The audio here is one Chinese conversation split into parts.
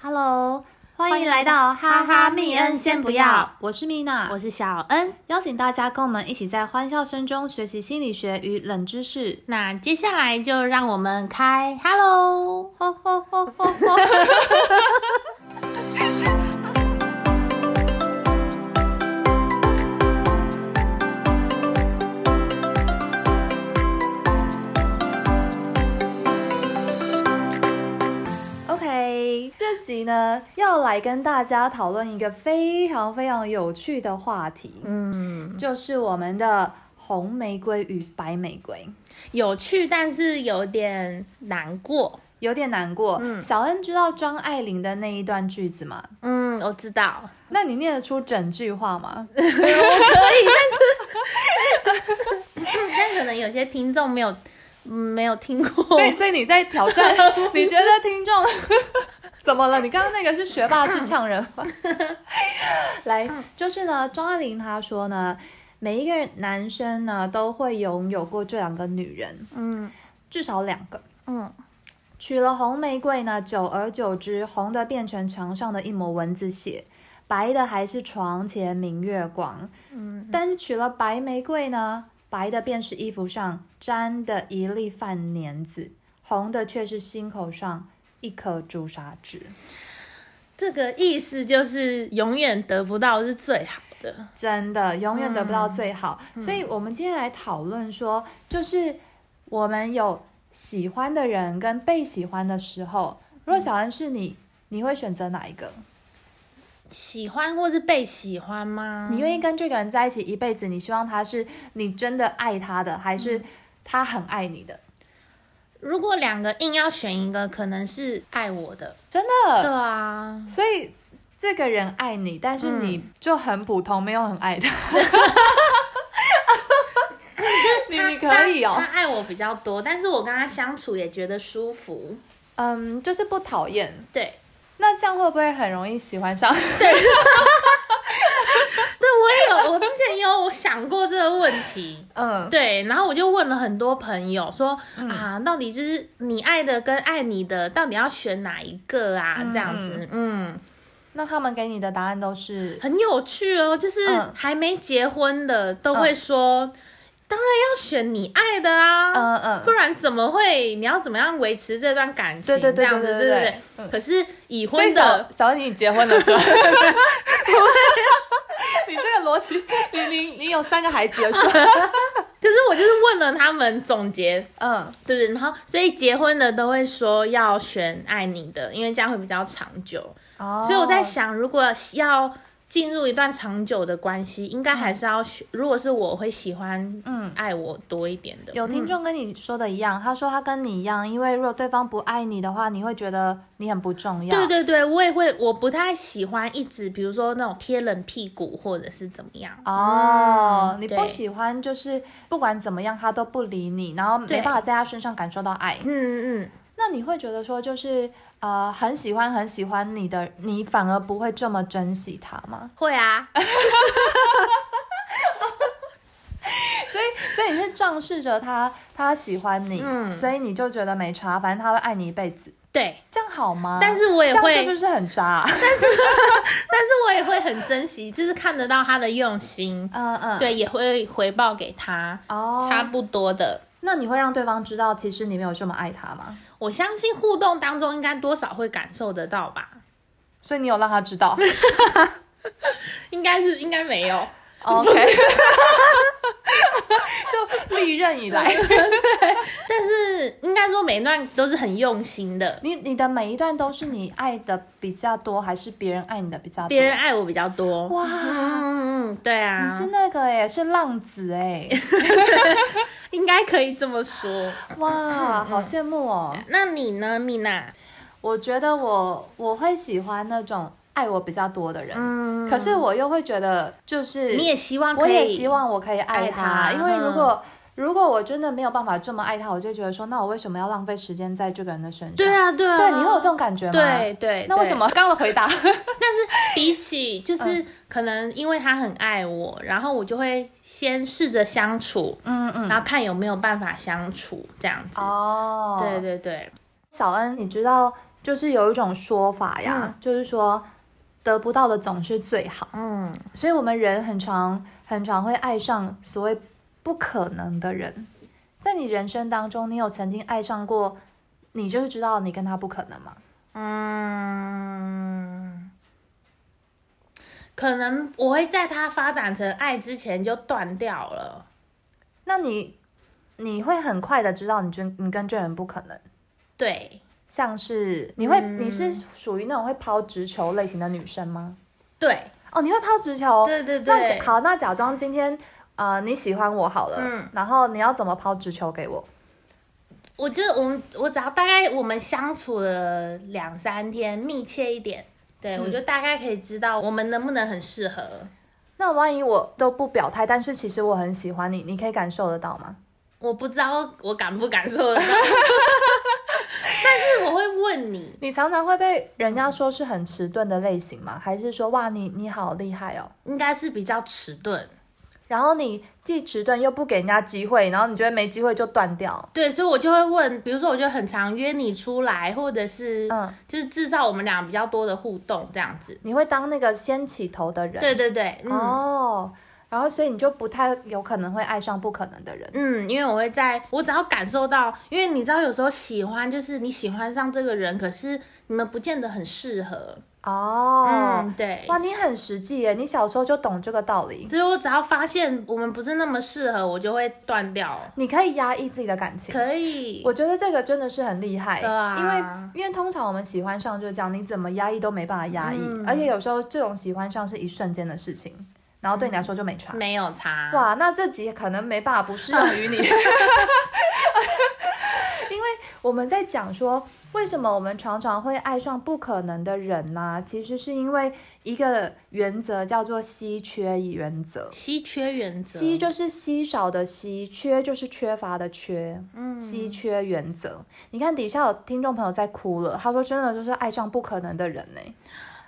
Hello，欢迎来到哈哈密恩先不要，我是蜜娜，我是小恩，邀请大家跟我们一起在欢笑声中学习心理学与冷知识。那接下来就让我们开 Hello，吼吼吼吼吼。这集呢要来跟大家讨论一个非常非常有趣的话题，嗯，就是我们的红玫瑰与白玫瑰。有趣，但是有点难过。有点难过。嗯小恩知道张爱玲的那一段句子吗？嗯，我知道，那你念得出整句话吗？我可以但是 但可能有些听众没有嗯没有听过。所以，所以你在挑战？你觉得听众怎么了？你刚刚那个是学霸是呛人吗？来，就是呢，张爱玲她说呢，每一个男生呢都会拥有过这两个女人，嗯至少两个。嗯娶了红玫瑰呢，久而久之，红的变成墙上的一抹蚊子血，白的还是床前明月光。嗯，但是娶了白玫瑰呢，白的便是衣服上沾的一粒饭粘子，红的却是心口上一颗朱砂痣。这个意思就是永远得不到是最好的。真的永远得不到最好。所以，我们今天来讨论说，就是我们有喜欢的人跟被喜欢的时候，如果小恩是你，你会选择哪一个？喜欢或是被喜欢吗？你愿意跟这个人在一起一辈子？你希望他是你真的爱他的，还是他很爱你的？如果两个硬要选一个，可能是爱我的。真的对的，啊，所以这个人爱你，但是你就很普通，没有很爱他。你你可以哦他，爱我比较多，但是我跟他相处也觉得舒服。嗯，就是不讨厌。对，那这样会不会很容易喜欢上？对 我之前也有想过这个问题。嗯，对，然后我就问了很多朋友说、啊，到底就是你爱的跟爱你的，到底要选哪一个啊？嗯这样子，嗯，那他们给你的答案都是很有趣哦。就是嗯还没结婚的都会说，当然要选你爱的啊，嗯嗯不然怎么会？你要怎么样维持这段感情？对对对对对对可是已婚的小你结婚了是吧？你这个逻辑，你你你有三个孩子了 是吧？可是我就是问了他们总结，嗯，对对，然后所以结婚的都会说要选爱你的，因为这样会比较长久。哦所以我在想，如果要进入一段长久的关系，应该还是要选。如果是我会喜欢，嗯，爱我多一点的。有听众跟你说的一样，他说他跟你一样，因为如果对方不爱你的话，你会觉得你很不重要。对对对，我也会，我不太喜欢一直，比如说那种贴冷屁股或者是怎么样。哦，你不喜欢就是不管怎么样他都不理你，然后没办法在他身上感受到爱。嗯嗯，那你会觉得说就是呃很喜欢很喜欢你的，你反而不会这么珍惜他吗？会啊，所以所以你是仗势着他他喜欢你，嗯所以你就觉得没差，反正他会爱你一辈子，对，这样好吗？但是我也会是不是很渣啊、但是我也会很珍惜，就是看得到他的用心，嗯嗯，对，也会回报给他，哦，差不多的。那你会让对方知道，其实你没有这么爱他吗？我相信互动当中应该多少会感受得到吧，所以你有让他知道？应该是应该没有，，OK，就历任以来，但是应该说每一段都是很用心的，你你的每一段都是你爱的比较多，还是别人爱你的比较多？别人爱我比较多。哇，嗯嗯，对啊，你是那个哎，是浪子哎，应该可以这么说。哇，好羡慕哦。那你呢，米娜？我觉得我我会喜欢那种爱我比较多的人，嗯可是我又会觉得就是你也希望，我也希望我可以爱爱他，他因为如嗯果、如果我真的没有办法这么爱他，我就觉得说，那我为什么要浪费时间在这个人的身上？对，啊，对啊，对，你会有这种感觉吗？对。对，对那为什么刚刚的回答？但是比起就是可能因为他很爱我，然后我就会先试着相处，嗯嗯，然后看有没有办法相处这样子。哦，对，对对，小恩，你知道就是有一种说法呀，就是说得不到的总是最好。嗯，所以我们人很常很常会爱上所谓不可能的人。在你人生当中，你有曾经爱上过，你就是知道你跟他不可能吗？嗯，可能我会在他发展成爱之前就断掉了。那你你会很快的知道你跟你跟这人不可能。对。像是你会，你是属于那种会抛直球类型的女生吗？对，哦，你会抛直球，对对对。那好，那假装今天呃你喜欢我好了，嗯，然后你要怎么抛直球给我？我就我们我只要大概我们相处了两三天，密切一点，对我就大概可以知道我们能不能很适合。那万一我都不表态，但是其实我很喜欢你，你可以感受得到吗？我不知道我感不感受得到。问你，你常常会被人家说是很迟钝的类型吗？还是说哇你你好厉害哦？应该是比较迟钝，然后你既迟钝又不给人家机会，然后你觉得没机会就断掉。对，所以我就会问，比如说我就很常约你出来，或者是嗯，就是制造我们俩比较多的互动这样子。你会当那个先起头的人？对对对，哦。然后，所以你就不太有可能会爱上不可能的人。嗯，因为我会在我只要感受到，因为你知道，有时候喜欢就是你喜欢上这个人，可是你们不见得很适合哦。嗯，对。哇，你很实际耶！你小时候就懂这个道理。所以我只要发现我们不是那么适合，我就会断掉。你可以压抑自己的感情，可以。我觉得这个真的是很厉害。对啊。因为因为通常我们喜欢上就是这样，你怎么压抑都没办法压抑，而且有时候这种喜欢上是一瞬间的事情。然后对你来说就没差，没有差哇，那这集可能没办法不适用于你，因为我们在讲说为什么我们常常会爱上不可能的人呢？其实是因为一个原则叫做稀缺原则。稀缺原则，稀就是稀少的稀，缺就是缺乏的缺。嗯，稀缺原则。你看底下有听众朋友在哭了，他说真的就是爱上不可能的人呢。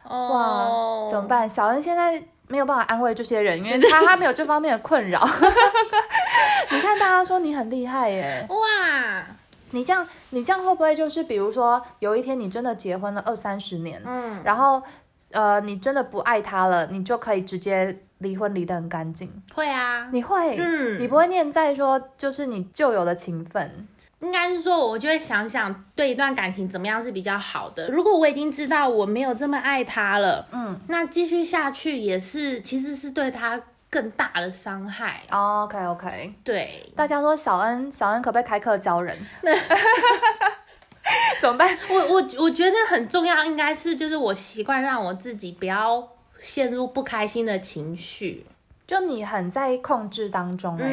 哇，怎么办？小恩现在。没有办法安慰这些人，因为他他没有这方面的困扰。你看，大家说你很厉害耶！哇，你这样你这样会不会就是，比如说有一天你真的结婚了二三十年，嗯，然后呃你真的不爱他了，你就可以直接离婚离得很干净？会啊，你会，嗯，你不会念在说就是你旧有的情分。应该是说，我就会想想对一段感情怎么样是比较好的。如果我已经知道我没有这么爱他了，嗯，那继续下去也是，其实是对他更大的伤害。OK OK，对，大家说小恩，小恩可不可以开课教人？怎么办？我我我觉得很重要，应该是就是我习惯让我自己不要陷入不开心的情绪。就你很在控制当中哎，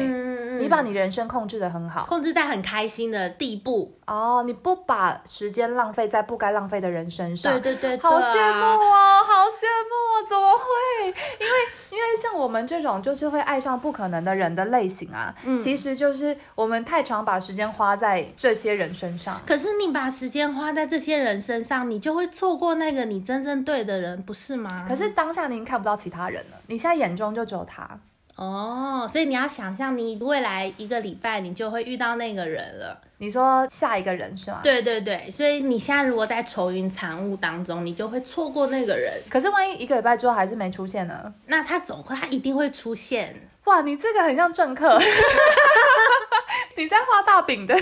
你把你人生控制的很好，控制在很开心的地步哦。你不把时间浪费在不该浪费的人身上，对对对，好羡慕哦，好羡慕哦，怎么会？因为因为像我们这种就是会爱上不可能的人的类型啊，其实就是我们太常把时间花在这些人身上。可是你把时间花在这些人身上，你就会错过那个你真正对的人，不是吗？可是当下您看不到其他人了，你现在眼中就只有他。哦，所以你要想象，你未来一个礼拜你就会遇到那个人了。你说下一个人是吗？对对对，所以你现在如果在愁云惨雾当中，你就会错过那个人。可是万一一个礼拜之后还是没出现呢？那他总会，他一定会出现。哇，你这个很像政客，你在画大饼的，你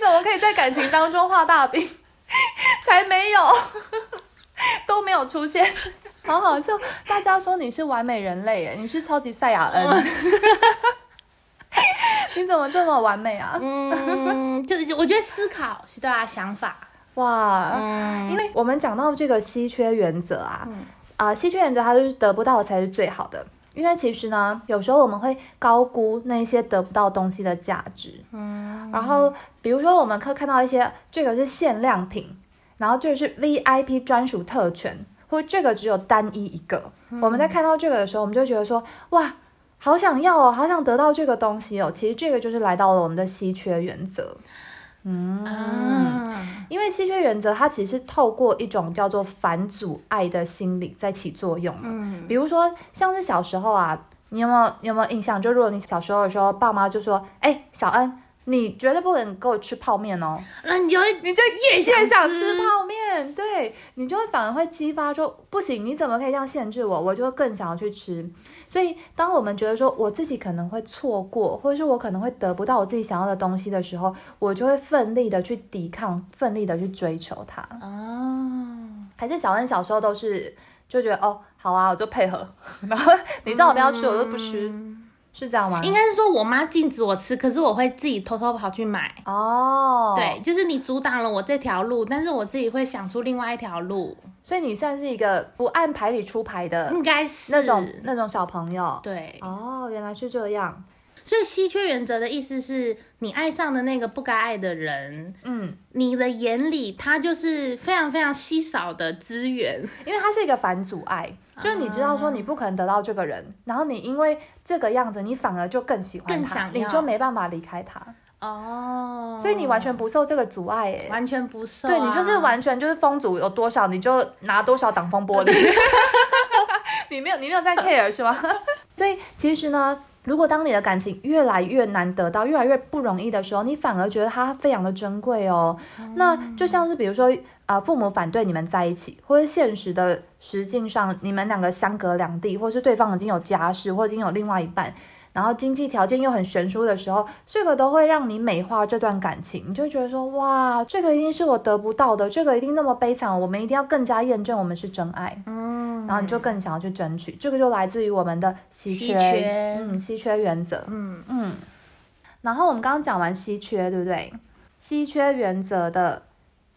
怎么可以在感情当中画大饼？才没有，都没有出现。好好笑，大家说你是完美人类耶，你是超级赛亚恩，你怎么这么完美啊？嗯，就是我觉得思考是对啊，想法。哇，嗯。因为我们讲到这个稀缺原则啊，啊，稀缺原则它就是得不到才是最好的，因为其实呢，有时候我们会高估那些得不到东西的价值，嗯，然后比如说我们可以看到一些这个是限量品，然后这个是 VIP 专属特权。或这个只有单一一个，我们在看到这个的时候，我们就觉得说，哇，好想要哦，好想得到这个东西哦。其实这个就是来到了我们的稀缺原则，嗯，因为稀缺原则它其实是透过一种叫做反阻碍的心理在起作用。嗯，比如说像是小时候啊，你有没有你有没有印象？就如果你小时候的时候，爸妈就说，哎，小恩。你绝对不能给我吃泡面哦，那你就会你就越越想吃吃泡面，对你就会反而会激发说不行，你怎么可以这样限制我？我就更想要去吃。所以，当我们觉得说我自己可能会错过，或者是我可能会得不到我自己想要的东西的时候，我就会奋力的去抵抗，奋力的去追求它。哦，还是小恩小时候都是就觉得哦，好啊，我就配合，然后你知道我不要吃，我就不吃，是这样吗？应该是说我妈禁止我吃，可是我会自己偷偷跑去买。哦，对，，就是你阻挡了我这条路，但是我自己会想出另外一条路，所以你算是一个不按牌理出牌的应该是那种那种小朋友。对。哦，原来是这样。所以稀缺原则的意思是你爱上的那个不该爱的人，嗯，你的眼里他就是非常非常稀少的资源。因为它是一个反阻碍，就是你知道说你不可能得到这个人，然后你因为这个样子，你反而就更喜欢他，更想你就没办法离开他，哦，所以你完全不受这个阻碍，哎。完全不受、啊，对你就是完全就是风阻有多少，你就拿多少挡风玻璃。你没有你没有在 care 是吗？所以其实呢，如果当你的感情越来越难得到，越来越不容易的时候，你反而觉得它非常的珍贵哦。那就像是比如说啊、父母反对你们在一起，或者现实的实境上你们两个相隔两地，或是对方已经有家室，或已经有另外一半。然后经济条件又很悬殊的时候，这个都会让你美化这段感情，你就会觉得说，哇，这个一定是我得不到的，这个一定那么悲惨，我们一定要更加验证我们是真爱，嗯，然后你就更想要去争取，这个就来自于我们的稀缺，稀缺。嗯，稀缺原则，嗯。嗯。然后我们刚刚讲完稀缺，对不对？稀缺原则的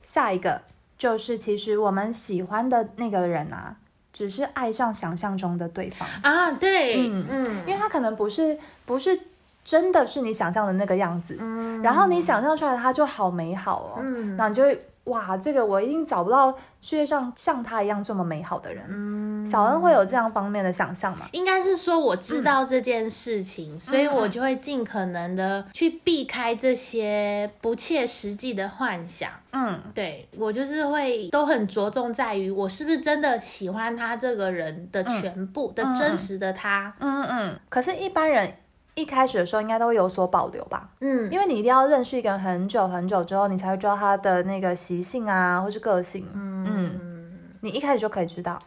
下一个就是，其实我们喜欢的那个人啊，只是爱上想象中的对方。啊，对，嗯嗯。因为他可能不是不是真的是你想象的那个样子，嗯。然后你想象出来的他就好美好哦，嗯。然后你就会哇，这个我一定找不到世界上像他一样这么美好的人。嗯，小恩会有这样方面的想象吗？应该是说我知道这件事情，所以我就会尽可能的去避开这些不切实际的幻想。嗯对我就是会都很着重在于我是不是真的喜欢他这个人的全部、的真实的他。嗯嗯。可是，一般人一开始的时候应该都会有所保留吧，嗯，因为你一定要认识一个人很久很久之后，你才会知道他的那个习性啊，或是个性。嗯，你一开始就可以知道，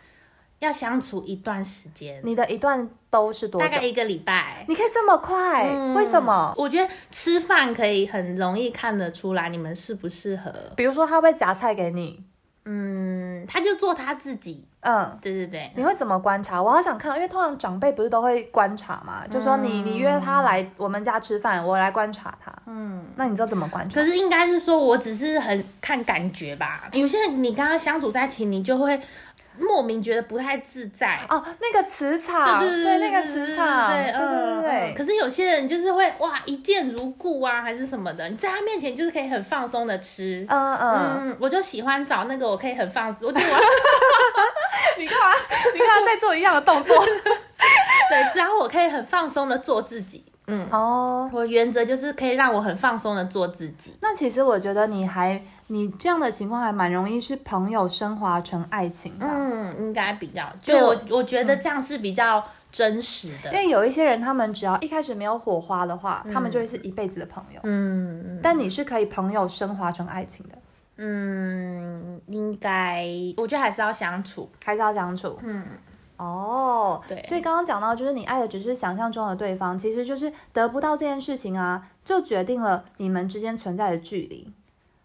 要相处一段时间，你的一段都是多久大概？一个礼拜。你可以这么快？嗯为什么？我觉得吃饭可以很容易看得出来你们适不适合。比如说，他会夹菜给你，嗯，他就做他自己。嗯，对对对，你会怎么观察？我好想看，因为通常长辈不是都会观察嘛，就说你你约他来我们家吃饭，我来观察他。嗯。那你知道怎么观察可？是应该是说，我只是很看感觉吧。有些人你跟他相处在一起，你就会莫名觉得不太自在。哦，那个磁场，对对对那个磁场，对对对可是有些人就是会哇一见如故啊，还是什么的，你在他面前就是可以很放松的吃。嗯嗯，嗯，我就喜欢找那个我可以很放，我就 我你干嘛？你看他在做一样的动作。对，只要我可以很放松的做自己。嗯，哦，我原则就是可以让我很放松的做自己。那其实我觉得你还你这样的情况还蛮容易是朋友升华成爱情的，嗯，应该比较，就我我觉得这样是比较真实的。因为有一些人他们只要一开始没有火花的话，他们就会是一辈子的朋友。嗯但你是可以朋友升华成爱情的，嗯，应该我觉得还是要相处。还是要相处。嗯，哦，对所以刚刚讲到，就是你爱的只是想象中的对方，其实就是得不到这件事情啊，就决定了你们之间存在的距离。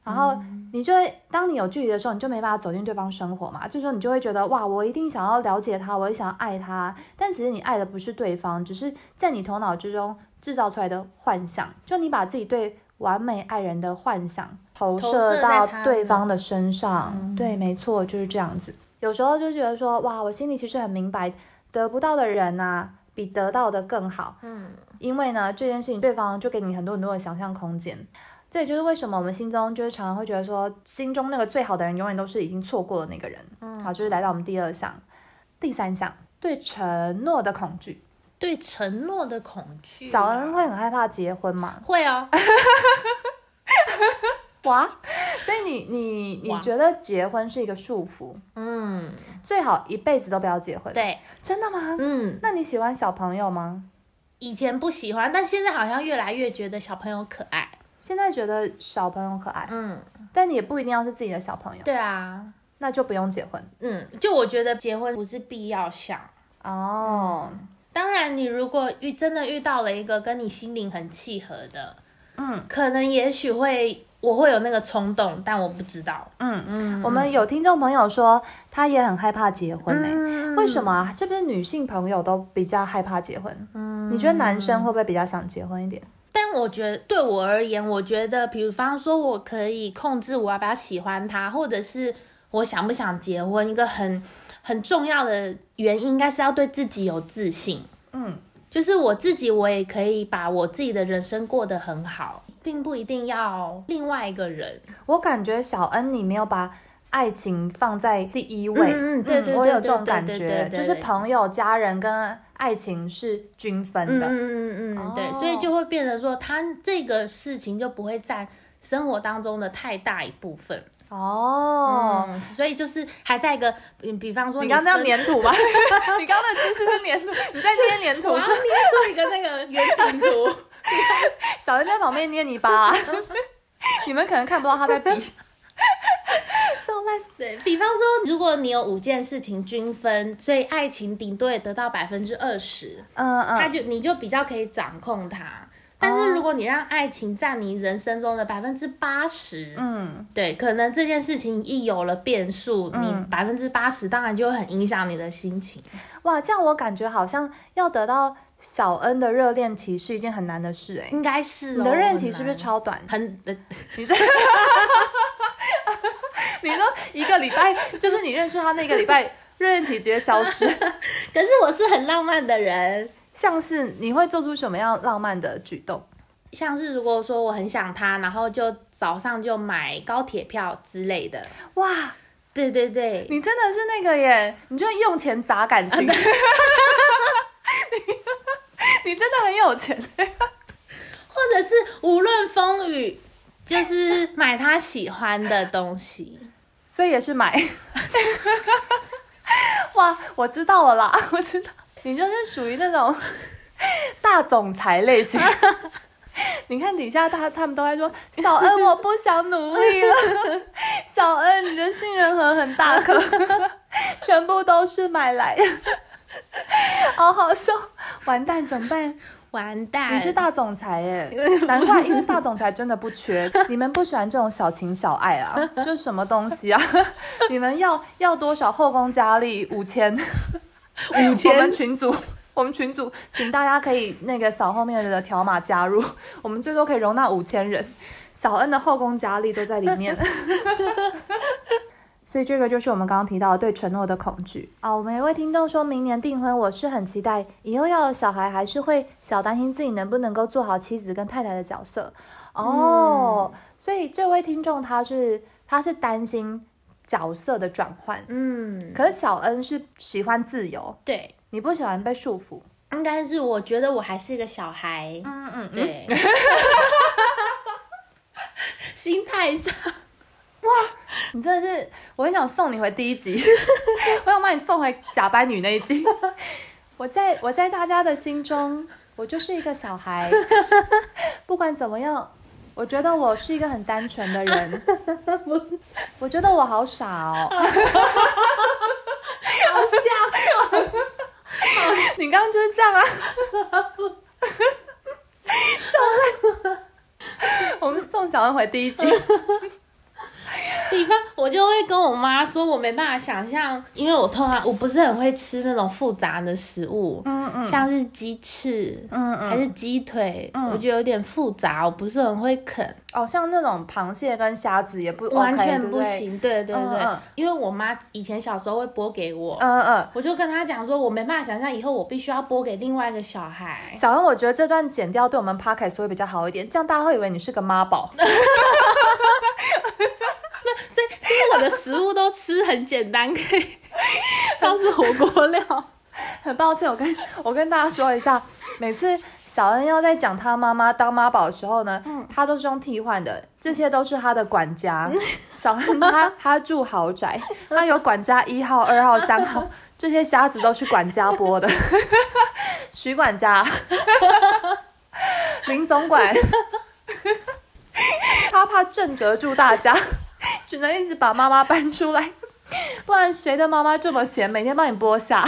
然后你就会，当你有距离的时候，你就没办法走进对方生活嘛。这时候你就会觉得，哇，我一定想要了解他，我也想要爱他。但其实你爱的不是对方，只是在你头脑之中制造出来的幻想。就你把自己对完美爱人的幻想投投射射到对方的身上。对，没错，就是这样子。有时候就觉得说，哇，我心里其实很明白，得不到的人呐、比得到的更好。嗯，因为呢，这件事情对方就给你很多很多的想象空间。这也就是为什么我们心中就是常常会觉得说，心中那个最好的人永远都是已经错过的那个人。嗯，好，就是来到我们第二项，第三项，对承诺的恐惧。对承诺的恐惧啊。小恩会很害怕结婚吗？会啊，哇，所以你你你哇觉得结婚是一个束缚，嗯，最好一辈子都不要结婚。，对，真的吗？嗯，那你喜欢小朋友吗？以前不喜欢，但现在好像越来越觉得小朋友可爱。现在觉得小朋友可爱，嗯，但你也不一定要是自己的小朋友，对啊，那就不用结婚嗯，就我觉得结婚不是必要项。哦。当然，你如果遇真的遇到了一个跟你心灵很契合的，嗯，可能也许会我会有那个冲动，但我不知道。嗯嗯，我们有听众朋友说他也很害怕结婚呢、嗯为什么啊？是不是女性朋友都比较害怕结婚？嗯，你觉得男生会不会比较想结婚一点？但我觉得对我而言，我觉得，比方说，我可以控制我要不要喜欢他，或者是我想不想结婚，一个很很重要的原因，应该是要对自己有自信。嗯，就是我自己，我也可以把我自己的人生过得很好，并不一定要另外一个人。我感觉小恩你没有把爱情放在第一位，嗯嗯对对我有这种感觉，就是朋友、家人跟爱情是均分的。嗯嗯嗯嗯，对，哦所以就会变得说，他这个事情就不会占生活当中的太大一部分。哦，嗯，所以就是还在一个，嗯，比方说你刚刚那样粘土吧？你刚刚的姿势是粘土，你在捏粘土是捏出一个那个圆饼图。小恩在旁边捏泥巴、啊，你们可能看不到他在比。烂，对比方说，如果你有五件事情均分，所以爱情顶多也得到百分之二十，嗯那嗯，就你就比较可以掌控它。但是如果你让爱情占你人生中的百分之八十，嗯，对，可能这件事情一有了变数，你百分之八十当然就会很影响你的心情。哇，这样我感觉好像要得到小恩的热恋期是一件很难的事哎、应该是、哦、你的热恋期是不是超短？很呃 你说，你说一个礼拜，就是你认识他那个礼拜，热恋期直接消失。可是我是很浪漫的人，像是你会做出什么样浪漫的举动？像是如果说我很想他，然后就早上就买高铁票之类的。哇，对对对，你真的是那个耶！你就用钱砸感情，你 你真的很有钱。或者是无论风雨，就是买他喜欢的东西。所以也是买。哇，我知道了啦，我知道，你就是属于那种 大总裁类型。你看底下他他们都在说小恩我不想努力了，小恩你的杏仁核很大颗，全部都是买来的，好好笑，完蛋怎么办？完蛋，你是大总裁耶，难怪，因为大总裁真的不缺。你们不喜欢这种小情小爱啊？这是什么东西啊？你们要要多少后宫佳丽？五千，五千我们群组，我们群组，请大家可以那个扫后面的条码加入，我们最多可以容纳五千人。小恩的后宫佳丽都在里面。所以这个就是我们刚刚提到的对承诺的恐惧啊。我们有一位听众说明年订婚，我是很期待，以后要有小孩，还是会小担心自己能不能够做好妻子跟太太的角色哦。所以这位听众他是他是担心角色的转换，嗯，可是小恩是喜欢自由，对，你不喜欢被束缚。应该是我觉得我还是一个小孩，嗯嗯，对，心态上，哇你真的是，我很想送你回第一集，我想把你送回假班女那一集。我在我在大家的心中，我就是一个小孩，不管怎么样，我觉得我是一个很单纯的人。我觉得我好傻哦，好笑你刚刚就是这样啊。我们送小恩回第一集。比方，我就会跟我妈说，我没办法想象，因为我通常我不是很会吃那种复杂的食物，嗯嗯像是鸡翅，嗯嗯还是鸡腿，嗯我觉得有点复杂，我不是很会啃，哦，像那种螃蟹跟虾子也不 OK, 完全不行。对对对，嗯嗯因为我妈以前小时候会剥给我，嗯嗯。我就跟她讲说，我没办法想象以后我必须要剥给另外一个小孩。小恩，我觉得这段剪掉对我们 podcast 会比较好一点，这样大家会以为你是个妈宝。所以，所以我的食物都吃很简单，可以 像是火锅料。很抱歉，我跟我跟大家说一下，每次小恩要在讲他妈妈当妈宝的时候呢，他都是用替换的，这些都是他的管家。小恩他他住豪宅，他有管家一号、二号、三号，这些瞎子都是管家播的。徐管家，林总管，他怕震慑住大家，只能一直把妈妈 搬出来，不然谁的妈妈这么闲，每天帮你剥虾？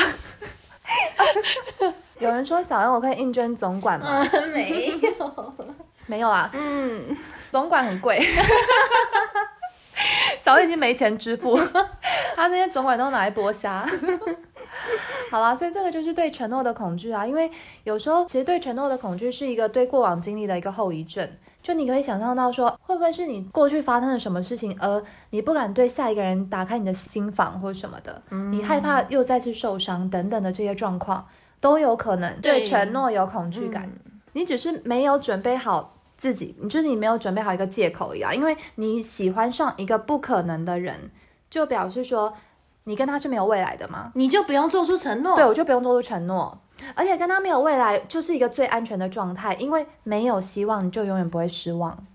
有人说小恩，我可以应征总管吗？没有，没有啊，嗯，总管很贵，小恩已经没钱支付，他那些总管都拿来剥虾。好啦，所以这个就是对承诺的恐惧啊，因为有时候其实对承诺的恐惧是一个对过往经历的一个后遗症。就你可以想象到说，会不会是你过去发生了什么事情，而你不敢对下一个人打开你的心房或者什么的，你害怕又再次受伤等等的这些状况都有可能对。对承诺有恐惧感。你只是没有准备好自己，你就是你没有准备好一个借口一样，因为你喜欢上一个不可能的人，就表示说你跟他是没有未来的吗？你就不用做出承诺。对，我就不用做出承诺，而且跟他没有未来就是一个最安全的状态，因为没有希望，你就永远不会失望。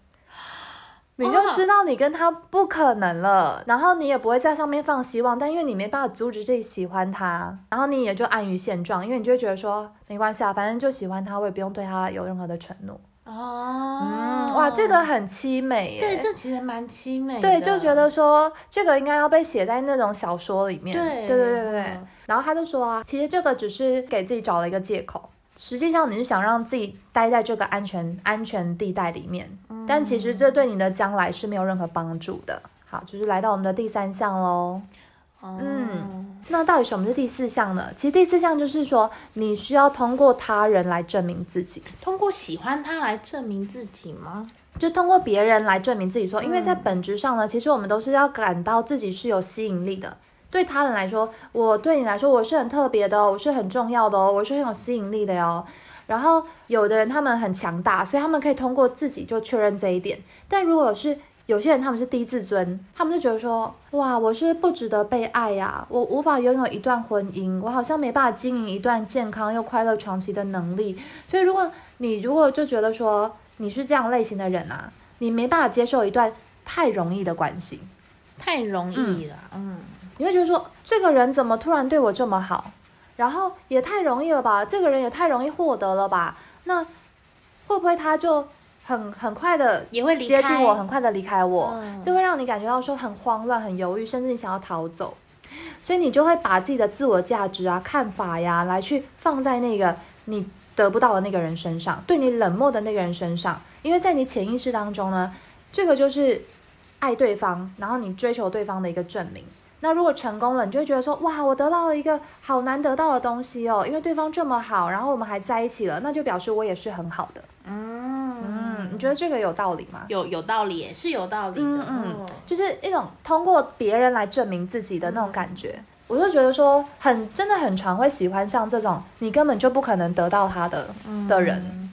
你就知道你跟他不可能了，然后你也不会在上面放希望，但因为你没办法阻止自己喜欢他，然后你也就安于现状，因为你就会觉得说没关系啊，反正就喜欢他，我也不用对他有任何的承诺。哦，嗯，哇，这个很凄美耶。对，这其实蛮凄美的。对，就觉得说这个应该要被写在那种小说里面。对对对对对嗯然后他就说啊，其实这个只是给自己找了一个借口，实际上你是想让自己待在这个安全安全地带里面，但其实这对你的将来是没有任何帮助的。好，就是来到我们的第三项喽。哦嗯，那到底什么是第四项呢？其实第四项就是说，你需要通过他人来证明自己。通过喜欢他来证明自己吗？就通过别人来证明自己说，因为在本质上呢，其实我们都是要感到自己是有吸引力的。对他人来说，我对你来说我是很特别的哦，我是很重要的哦，我是很有吸引力的哟。然后有的人他们很强大，所以他们可以通过自己就确认这一点。但如果是有些人他们是低自尊，他们就觉得说，哇，我是不值得被爱呀、我无法拥有一段婚姻，我好像没办法经营一段健康又快乐长期的能力。所以如果你如果就觉得说你是这样类型的人啊，你没办法接受一段太容易的关系，太容易了，嗯，你会觉得说这个人怎么突然对我这么好，然后也太容易了吧，这个人也太容易获得了吧，那会不会他就很很快的也会离开接近我，很快的离开我，嗯这会让你感觉到说很慌乱、很犹豫，甚至你想要逃走，所以你就会把自己的自我价值啊、看法呀，来去放在那个你得不到的那个人身上，对你冷漠的那个人身上，因为在你潜意识当中呢，这个就是爱对方，然后你追求对方的一个证明。那如果成功了，你就会觉得说，哇，我得到了一个好难得到的东西哦，因为对方这么好，然后我们还在一起了，那就表示我也是很好的。嗯嗯，你觉得这个有道理吗？有有道理也，是有道理的，嗯嗯嗯，就是一种通过别人来证明自己的那种感觉。我就觉得说，很真的很常会喜欢上这种你根本就不可能得到他的、的人，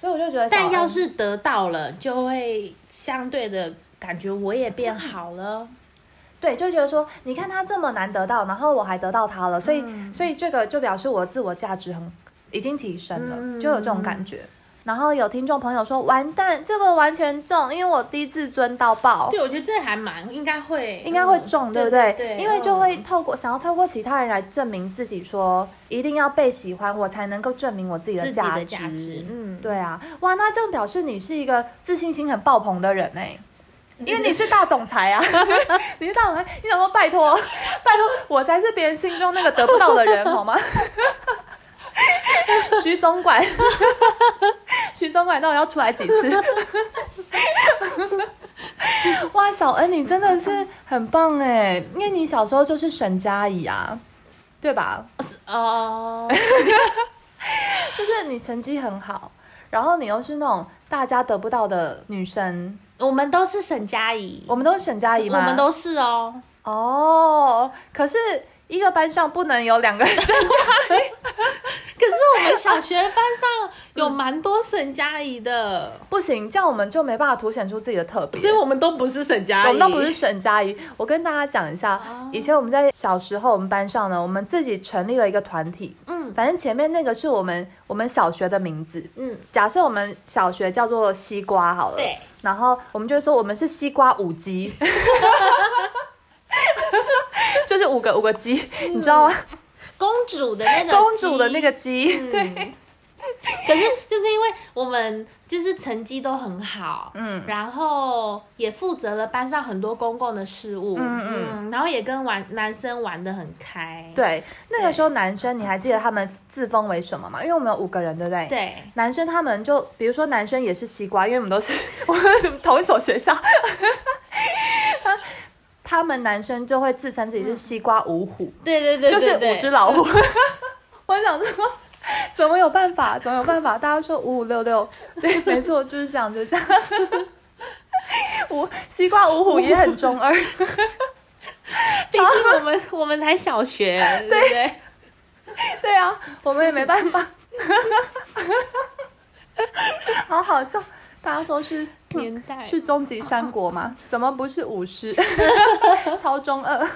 所以我就觉得，但要是得到了，就会相对的感觉我也变好了，对，就觉得说，你看他这么难得到，然后我还得到他了，所以、所以这个就表示我的自我价值很已经提升了，嗯就有这种感觉。然后有听众朋友说，完蛋，这个完全中，因为我低自尊到爆。对，我觉得这还蛮应该会，应该会中，嗯对不对？对，因为就会嗯。透过、想要透过其他人来证明自己说一定要被喜欢，我才能够证明我自己的价值，嗯，对啊，哇，那这样表示你是一个自信心很爆棚的人哎、因为你是大总裁啊，你是大总裁，你想说拜托，拜托，我才是别人心中那个得不到的人，好吗？徐总管，徐总管到底要出来几次？哇，小恩，你真的是很棒哎，因为你小时候就是沈佳宜啊，对吧？哦，就是你成绩很好，然后你又是那种大家得不到的女生，我们都是沈佳宜，我们都是沈佳宜吗？我们都是哦，哦，可是一个班上不能有两个沈佳宜，可是我们小学班上有蛮多沈佳宜的，不行，这样我们就没办法凸显出自己的特别。所以我们都不是沈佳宜，我们都不是沈佳宜。我跟大家讲一下，以前我们在小时候，我们班上呢，我们自己成立了一个团体，嗯。反正前面那个是我们我们小学的名字。嗯，假设我们小学叫做西瓜好了，对，然后我们就会说我们是西瓜五鸡，就是五个五个鸡，你知道吗？公主的那个 公主的那个，鸡，嗯。对。可是就是因为我们就是成绩都很好，嗯，然后也负责了班上很多公共的事务，嗯嗯，然后也跟玩男生玩的很开，对，那个时候男生你还记得他们自封为什么吗？因为我们有五个人，对不对？对，男生他们就比如说男生也是西瓜，因为我们都是 我们同一所学校，他他们男生就会自称自己是西瓜五虎，对对对，就是五只老虎。我想说，怎么有办法？怎么有办法？大家说五五六六，对，没错，就是这样，就是这样。五西瓜五虎也很中二，毕竟我们我们才小学，对不对？对啊，我们也没办法。好好笑，大家说是 年代是终极三国吗？怎么不是武士？超中二。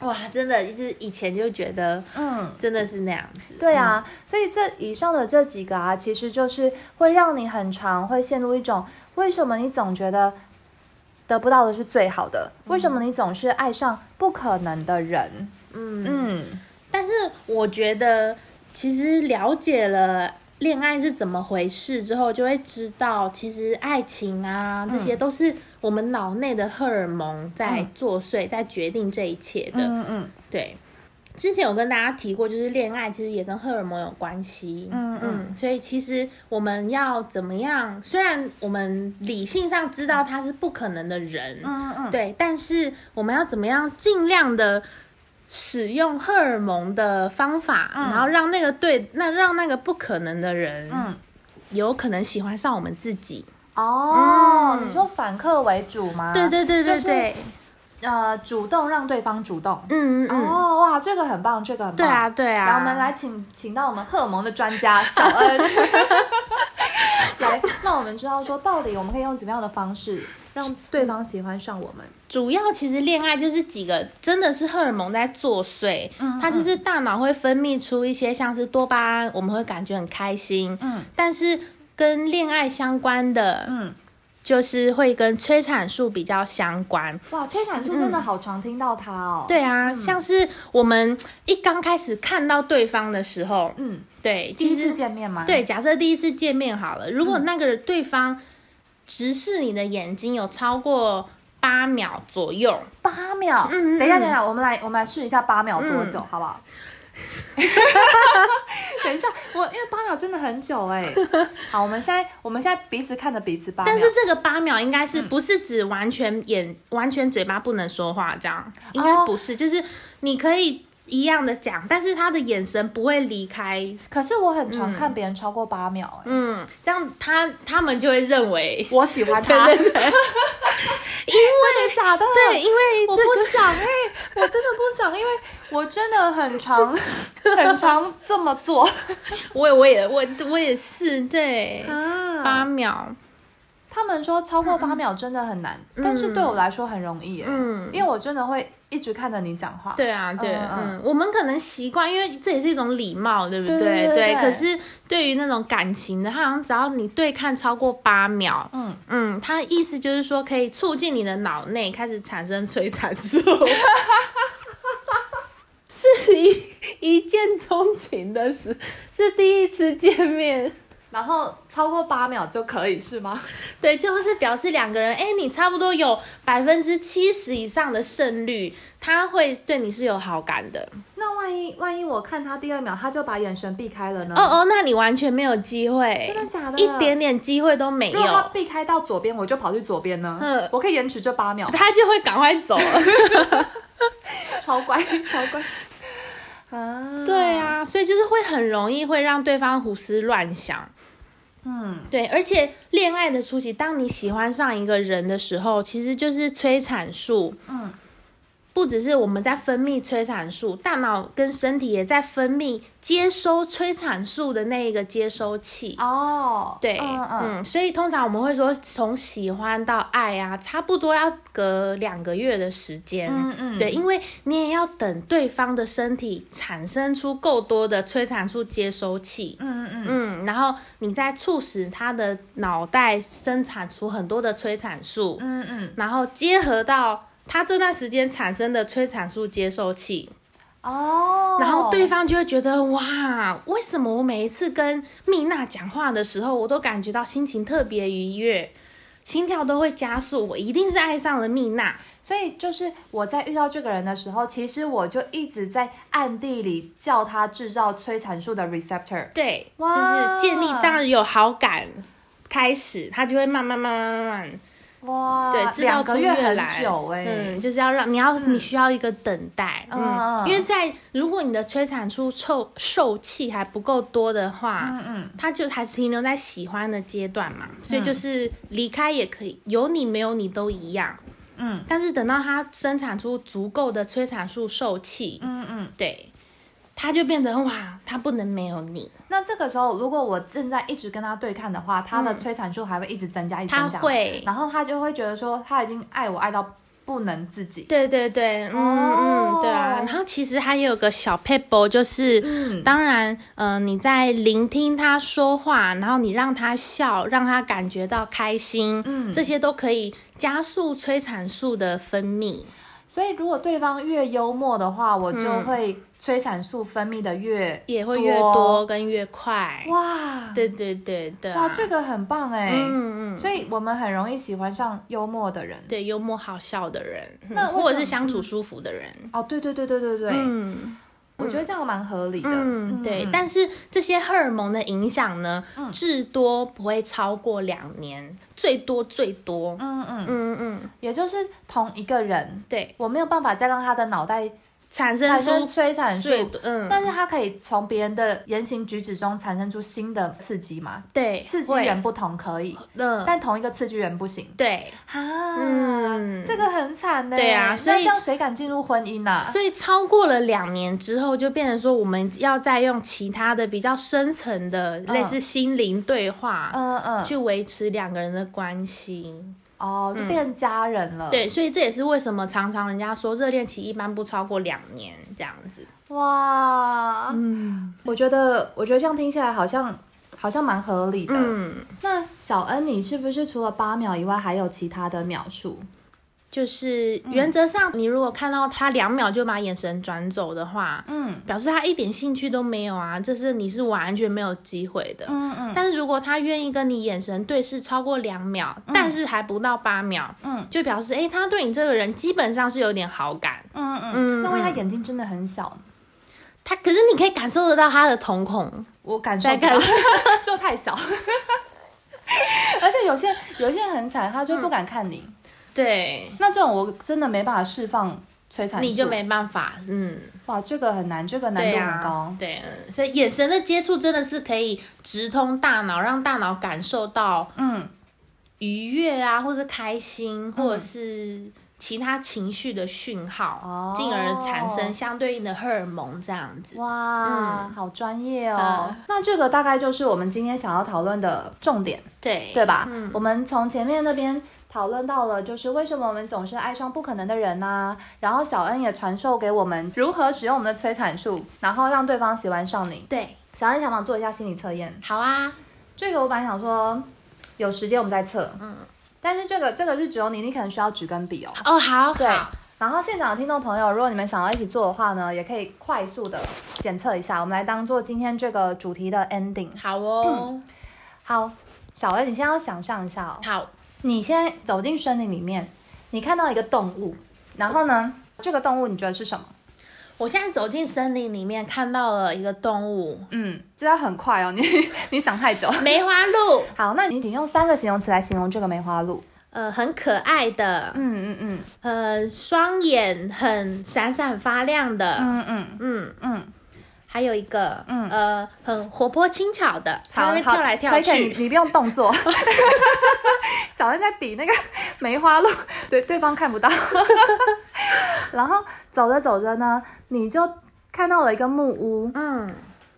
哇，真的就是以前就觉得，嗯，真的是那样子。对啊，所以这以上的这几个啊，其实就是会让你很长会陷入一种为什么你总觉得得不到的是最好的？为什么你总是爱上不可能的人？嗯嗯。但是我觉得，其实了解了恋爱是怎么回事之后，就会知道，其实爱情啊，这些都是我们脑内的荷尔蒙在作祟，在决定这一切的。嗯嗯，对。之前有跟大家提过，就是恋爱其实也跟荷尔蒙有关系。嗯嗯，所以其实我们要怎么样？虽然我们理性上知道他是不可能的人，嗯嗯，对，但是我们要怎么样尽量的。使用荷尔蒙的方法，然后让那个对，那让那个不可能的人，嗯，有可能喜欢上我们自己。哦，你说反客为主吗？对对对对对，呃，主动让对方主动。嗯嗯嗯。哦哇，这个很棒，这个很棒。对啊对啊。然后我们来请请到我们荷尔蒙的专家 小恩，来，那我们知道说，到底我们可以用怎么样的方式？让对方喜欢上我们，主要其实恋爱就是几个，真的是荷尔蒙在作祟。嗯，它就是大脑会分泌出一些像是多巴胺，我们会感觉很开心。嗯，但是跟恋爱相关的，嗯，就是会跟催产素比较相关。哇，催产素真的好常听到它哦。对啊，像是我们一刚开始看到对方的时候，嗯，对，第一次见面吗？对，假设第一次见面好了，如果那个对方。直视你的眼睛有超过八秒左右，八秒。嗯，等一下，等一下，我们来，我们来试一下八秒多久，好不好？等一下，我因为八秒真的很久哎。好，我们现在，我们现在彼此看着彼此八秒。但是这个八秒应该是不是指完全眼、完全嘴巴不能说话这样？应该不是，就是你可以。一样的讲，但是他的眼神不会离开。可是我很常看别人超过八秒，嗯，这样他他们就会认为 我喜欢他。因为假的，对，因为我不想哎，我真的不想，因为我真的很常 很常这么做。我我也我我也是，对，八秒。他们说超过八秒真的很难，但是对我来说很容易，嗯，因为我真的会一直看着你讲话。对啊，对，嗯，我们可能习惯，因为这也是一种礼貌，对不对？对。可是对于那种感情的，他好像只要你对看超过八秒，嗯嗯，他意思就是说可以促进你的脑内开始产生催产素，是一一见钟情的事，是第一次见面。然后超过八秒就可以是吗？对，就是表示两个人，哎，你差不多有百分之七十以上的胜率，他会对你是有好感的。那万一万一我看他第二秒，他就把眼神避开了呢？哦哦，那你完全没有机会，真的假的？一点点机会都没有。如果他避开到左边，我就跑去左边呢？嗯，我可以延迟这八秒，他就会赶快走了。超乖，超乖。啊，对啊，所以就是会很容易会让对方胡思乱想。嗯，对，而且恋爱的初期，当你喜欢上一个人的时候，其实就是催产素。嗯。不只是我们在分泌催产素，大脑跟身体也在分泌接收催产素的那一个接收器。哦，对，嗯嗯，所以通常我们会说，从喜欢到爱啊，差不多要隔两个月的时间。嗯嗯，对，因为你也要等对方的身体产生出够多的催产素接收器。嗯嗯嗯，然后你再促使他的脑袋生产出很多的催产素。嗯嗯，然后结合到。他这段时间产生的催产素接受器，哦，然后对方就会觉得哇，为什么我每一次跟蜜娜讲话的时候，我都感觉到心情特别愉悦，心跳都会加速，我一定是爱上了蜜娜。所以就是我在遇到这个人的时候，其实我就一直在暗地里叫他制造催产素的 receptor。对，就是建立当然有好感开始，他就会慢慢慢慢慢慢。哇，对，制造两个月很久哎、嗯，就是要让你要、你需要一个等待，嗯因为在如果你的催产素受受气还不够多的话，嗯嗯，它就还是停留在喜欢的阶段嘛，所以就是离开也可以，有你没有你都一样，嗯，但是等到它生产出足够的催产素受气，嗯嗯。对，它就变成哇，他不能没有你，那这个时候，如果我正在一直跟他对抗的话，他的催产素还会一直增加，一直增加，会。然后他就会觉得说他已经爱我爱到不能自己。对对对，嗯、哦嗯，对啊。然后其实还有个小 paper，就是，嗯当然，呃，你在聆听他说话，然后你让他笑，让他感觉到开心，嗯这些都可以加速催产素的分泌。所以如果对方越幽默的话，我就会催产素分泌的越嗯也会越多跟越快。哇，对对对对啊、哇，这个很棒哎。嗯嗯，所以我们很容易喜欢上幽默的人。对幽默好笑的人，那或者是相处舒服的人。哦，对对对对对对，嗯我觉得这样蛮合理的。嗯，对。但是这些荷尔蒙的影响呢，至多不会超过两年，最多最多。嗯嗯，嗯嗯，也就是同一个人，对，我没有办法再让他的脑袋产生产生出催产素，嗯，但是它可以从别人的言行举止中产生出新的刺激嘛？对，刺激会源不同可以，嗯，但同一个刺激源不行。对，哈，嗯这个很惨呢。对啊所以那这样谁敢进入婚姻啊？所以超过了两年之后，就变成说我们要再用其他的比较深层的类似心灵对话，嗯嗯，去维持两个人的关系。哦，就变家人了。，对，所以这也是为什么常常人家说热恋期一般不超过两年这样子。哇，嗯我觉得，我觉得这样听起来好像好像蛮合理的。嗯，那小恩，你是不是除了八秒以外，还有其他的秒数？就是原则上，你如果看到他两秒就把眼神转走的话，嗯。表示他一点兴趣都没有啊，这是你是完全没有机会的。嗯嗯。但是如果他愿意跟你眼神对视超过两秒，但是还不到八秒，嗯。就表示诶，他对你这个人基本上是有点好感。嗯嗯。嗯那万一他眼睛真的很小，他可是你可以感受得到他的瞳孔，我感受到，就太小。而且有些有些人很惨，他就不敢看你。对，那这种我真的没办法释放催产素，你就没办法，嗯，哇，这个很难，这个难对度很高。啊，对，嗯所以眼神的接触真的是可以直通大脑，让大脑感受到嗯，愉悦啊，或是开心，或者是其他情绪的讯号，哦进而产生相对应的荷尔蒙，这样子。哇，好专业哦。嗯那这个大概就是我们今天想要讨论的重点，对，对吧？嗯我们从前面那边。讨论到了，就是为什么我们总是爱上不可能的人呢、然后小恩也传授给我们如何使用我们的催产素，然后让对方喜欢上你。对，小恩想不想做一下心理测验？好啊，这个我本来想说有时间我们再测，嗯，但是这个这个是只有你，你可能需要纸跟笔哦。哦，好，对，然后现场的听众朋友，如果你们想要一起做的话呢，也可以快速的检测一下，我们来当做今天这个主题的 ending。好哦，好，小恩，你现在要想象一下哦，好，你现在走进森林里面，你看到一个动物，然后呢，这个动物你觉得是什么？我现在走进森林里面，看到了一个动物，嗯，这要很快哦，你 你想太久。梅花鹿，好，那你请用三个形容词来形容这个梅花鹿。呃，很可爱的，嗯嗯嗯。呃，双眼很闪闪发亮的，嗯嗯嗯，嗯，还有一个，嗯呃，很活泼轻巧的，好跳来跳可以可以你去，你不用动作。小恩在比那个梅花鹿，对，对方看不到。然后走着走着呢，你就看到了一个木屋。嗯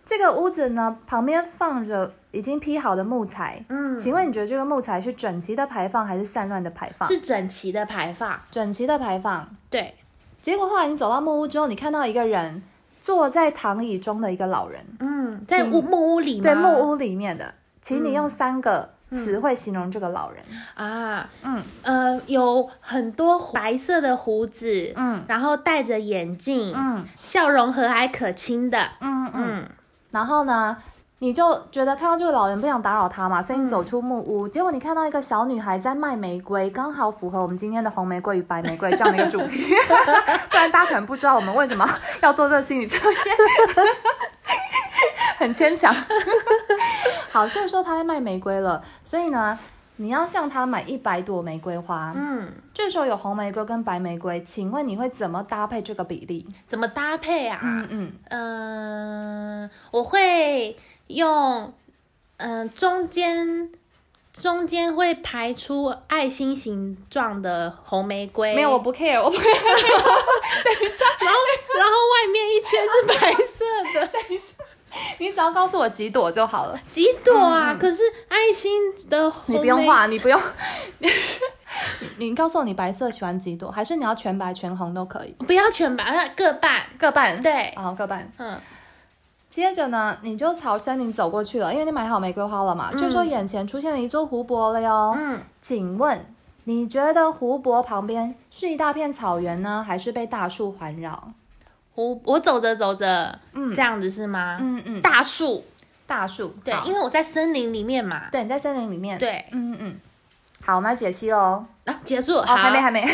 这个屋子呢，旁边放着已经劈好的木材。嗯，请问你觉得这个木材是整齐的排放还是散乱的排放？是整齐的排放，整齐的排放。对，结果后来你走到木屋之后，你看到一个人坐在躺椅中的一个老人，嗯，在请屋木屋里吗？对，木屋里面的，请你用三个词汇形容这个老人？啊，嗯，呃，有很多白色的胡子，嗯。然后戴着眼镜，嗯。笑容和蔼可亲的，嗯嗯。嗯，然后呢，你就觉得看到这个老人不想打扰他嘛，所以你走出木屋，结果你看到一个小女孩在卖玫瑰，刚好符合我们今天的红玫瑰与白玫瑰这样的一个主题。不然大家可能不知道我们为什么要做这个心理测验，很牵强。好，这个时候他在卖玫瑰了，所以呢，你要向他买一百朵玫瑰花。嗯，这时候有红玫瑰跟白玫瑰，请问你会怎么搭配这个比例？怎么搭配啊？嗯嗯，嗯、我会用，嗯、中间中间会排出爱心形状的红玫瑰，没有，我不 care，我不 care。等一下然后然后外面一圈是白色的，等一下你只要告诉我几朵就好了。几朵啊？可是爱心的红你不用玫画，你不用。你你告诉我你白色喜欢几朵，还是你要全白全红都可以，不要全白，要各半。各半。对好，各半。嗯，接着呢，你就朝森林走过去了，因为你买好玫瑰花了嘛。这时候眼前出现了一座湖泊了哟。嗯，请问你觉得湖泊旁边是一大片草原呢，还是被大树环绕？湖我走着走着，嗯这样子是吗？嗯嗯，大树，大树。对，因为我在森林里面嘛。对你在森林里面。，对，嗯嗯嗯。好，我们来解析喽。啊，结束，哦，好，还没，还没，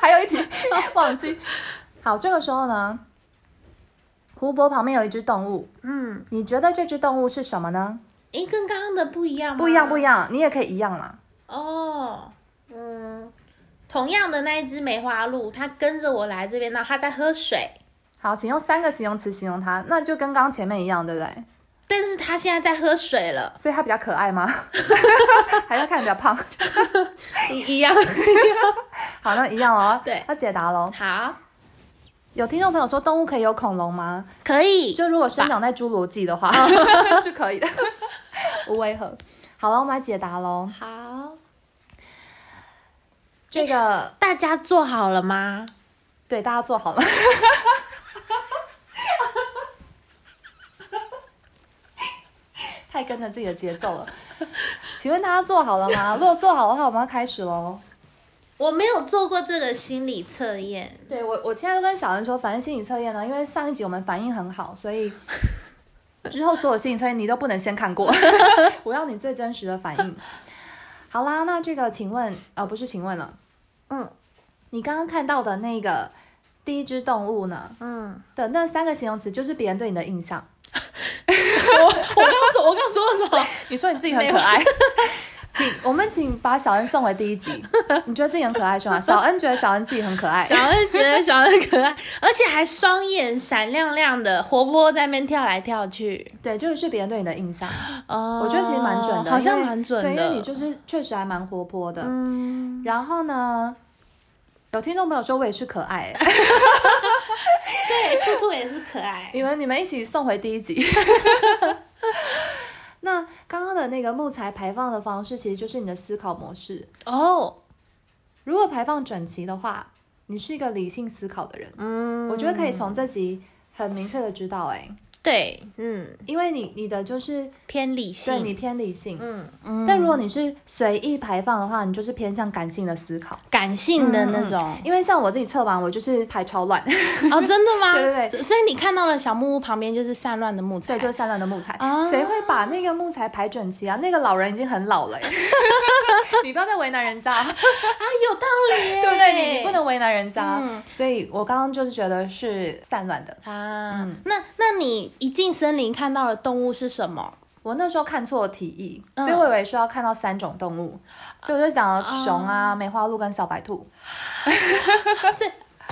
还有一题忘记。好，这个时候呢，湖泊旁边有一只动物，嗯，你觉得这只动物是什么呢？诶，跟刚刚的不一样吗？不一样，不一样，你也可以一样啦。哦，嗯，同样的那一只梅花鹿，它跟着我来这边，那它在喝水，好，请用三个形容词形容它，那就跟刚刚前面一样，对不对？但是它现在在喝水了，所以它比较可爱吗？还是看比较胖？一一样。好，那一样哦。对那解答喽。好，有听众朋友说，动物可以有恐龙吗？可以，就如果生长在侏罗纪的话，是可以的，无违和。好了，我们来解答喽。好，这个大家做好了吗？对大家做好了。太跟着自己的节奏了。请问大家做好了吗？如果做好的话，我们要开始喽。我没有做过这个心理测验，对我，我现在都跟小恩说，反正心理测验呢，因为上一集我们反应很好，所以 之后所有心理测验你都不能先看过，我要你最真实的反应。好啦，那这个请问，呃，不是请问了，嗯。你刚刚看到的那个第一只动物呢？嗯，的那三个形容词，就是别人对你的印象。我我刚说，我刚说了什么？你说你自己很可爱，请我们请把小恩送回第一集。你觉得自己很可爱是吗？小恩觉得小恩自己很可爱。小恩觉得小恩可爱，而且还双眼闪亮亮的，活泼在那边跳来跳去。对，这个是别人对你的印象。哦我觉得其实蛮准的，好像蛮准的。对，因为你就是确实还蛮活泼的。嗯，然后呢，有听众朋友说我也是可爱，对，兔兔也是可爱。你们你们一起送回第一集。那刚刚的那个木材排放的方式，其实就是你的思考模式。哦，如果排放整齐的话，你是一个理性思考的人。嗯，我觉得可以从这集很明确的知道、哎，对，嗯，因为你你的就是偏理性。对你偏理性，嗯嗯，但如果你是随意排放的话，你就是偏向感性的思考。感性的那种。因为像我自己测完，我就是排超乱，哦，真的吗？对对对所以你看到了小木屋旁边就是散乱的木材。对，就是散乱的木材。哦谁会把那个木材排整齐啊？那个老人已经很老了耶，你不要再为难人家，啊，有道理耶，对不对？你你不能为难人家。嗯所以我刚刚就是觉得是散乱的。啊。嗯那那你一进森林看到的动物是什么？我那时候看错题意，嗯所以我以为是要看到三种动物，所以我就讲了熊啊、梅花鹿跟小白兔。是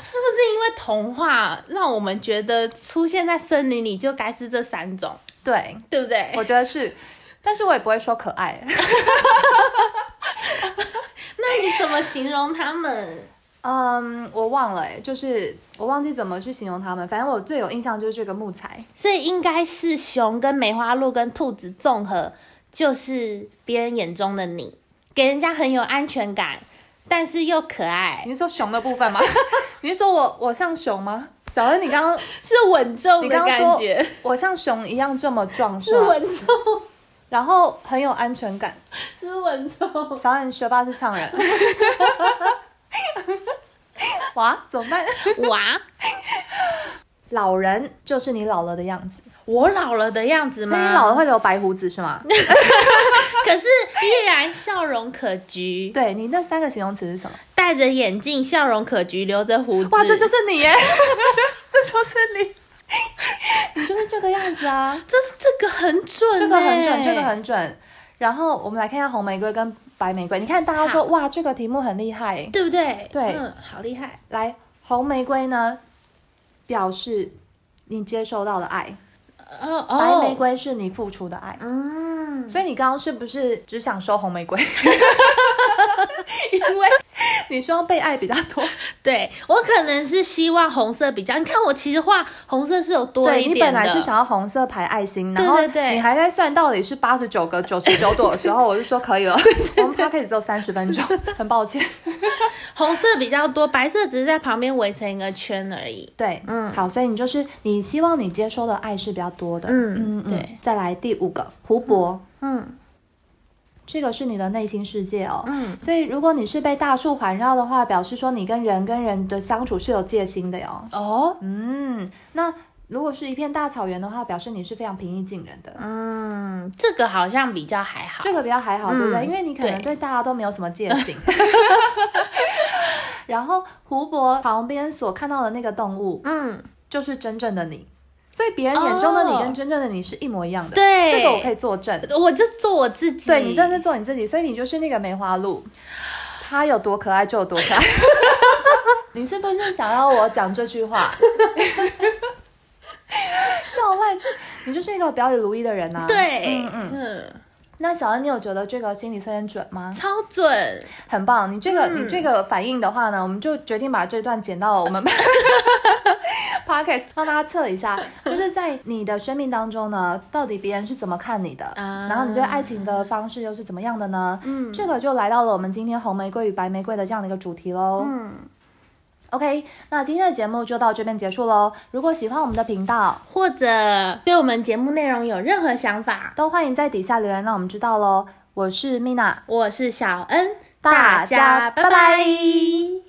是不是因为童话让我们觉得出现在森林里就该是这三种，对，对不对？我觉得是，但是我也不会说可爱。那你怎么形容它们？嗯，我忘了哎，就是我忘记怎么去形容它们。反正我最有印象就是这个木材。所以应该是熊跟梅花鹿跟兔子综合，就是别人眼中的你，给人家很有安全感，但是又可爱，你是说熊的部分吗？你是说我我像熊吗？小恩，你刚刚 是稳重的你刚刚说感觉，我像熊一样这么壮是硕，稳重。然后很有安全感。是稳重。小恩学霸是唱人。哇，怎么办？哇，老人就是你老了的样子，我老了的样子吗？那你老了会留白胡子是吗？可是依然笑容可掬，对你那三个形容词是什么？戴着眼镜，笑容可掬，留着胡子。哇，这就是你耶！这就是你，你就是这个样子啊！这这个很准，这个很准，这个很准。然后我们来看一下红玫瑰跟白玫瑰。你看大家说哇，这个题目很厉害，对不对？对，嗯，好厉害。来，红玫瑰呢，表示你接收到的爱，哦白玫哦，瑰是你付出的爱。嗯，所以你刚刚是不是只想收红玫瑰？因为 你希望被爱比较多。对我可能是希望红色比较，你看我其实画红色是有多对你一点的。本来是想要红色排爱心，对然后对对你还在算到底是八十九个九十九朵的时候，我就说可以了。我们 p o d 只有三十分钟，很抱歉。红色比较多，白色只是在旁边围成一个圈而已。对，嗯，好，所以你就是你希望你接收的爱是比较多的。嗯对嗯。再来第五个湖泊，嗯这个是你的内心世界哦。嗯，所以如果你是被大树环绕的话，表示说你跟人跟人的相处是有戒心的哟。哦，嗯，那如果是一片大草原的话，表示你是非常平易近人的。嗯，这个好像比较还好。这个比较还好，对不对？嗯因为你可能对对大家都没有什么戒心。然后湖泊旁边所看到的那个动物，嗯，就是真正的你，所以别人眼中的你哦跟真正的你是一模一样的。对这个我可以作证。我就做我自己。对你真的是做你自己，所以你就是那个梅花鹿，它有多可爱就有多可爱。你是不是想要我讲这句话？笑烂，你就是一个表里如一的人呐、啊。对，嗯嗯。嗯，那小恩，你有觉得这个心理测验准吗？超准。很棒，你这个、嗯你这个反应的话呢，我们就决定把这段剪到我们 podcast 让大家测一下，就是在你的生命当中呢，到底别人是怎么看你的，啊然后你对爱情的方式又是怎么样的呢？嗯这个就来到了我们今天红玫瑰与白玫瑰的这样的一个主题喽。嗯，OK，那今天的节目就到这边结束喽。如果喜欢我们的频道，或者对我们节目内容有任何想法，都欢迎在底下留言让我们知道喽。我是 Mina，我是小恩，大家拜拜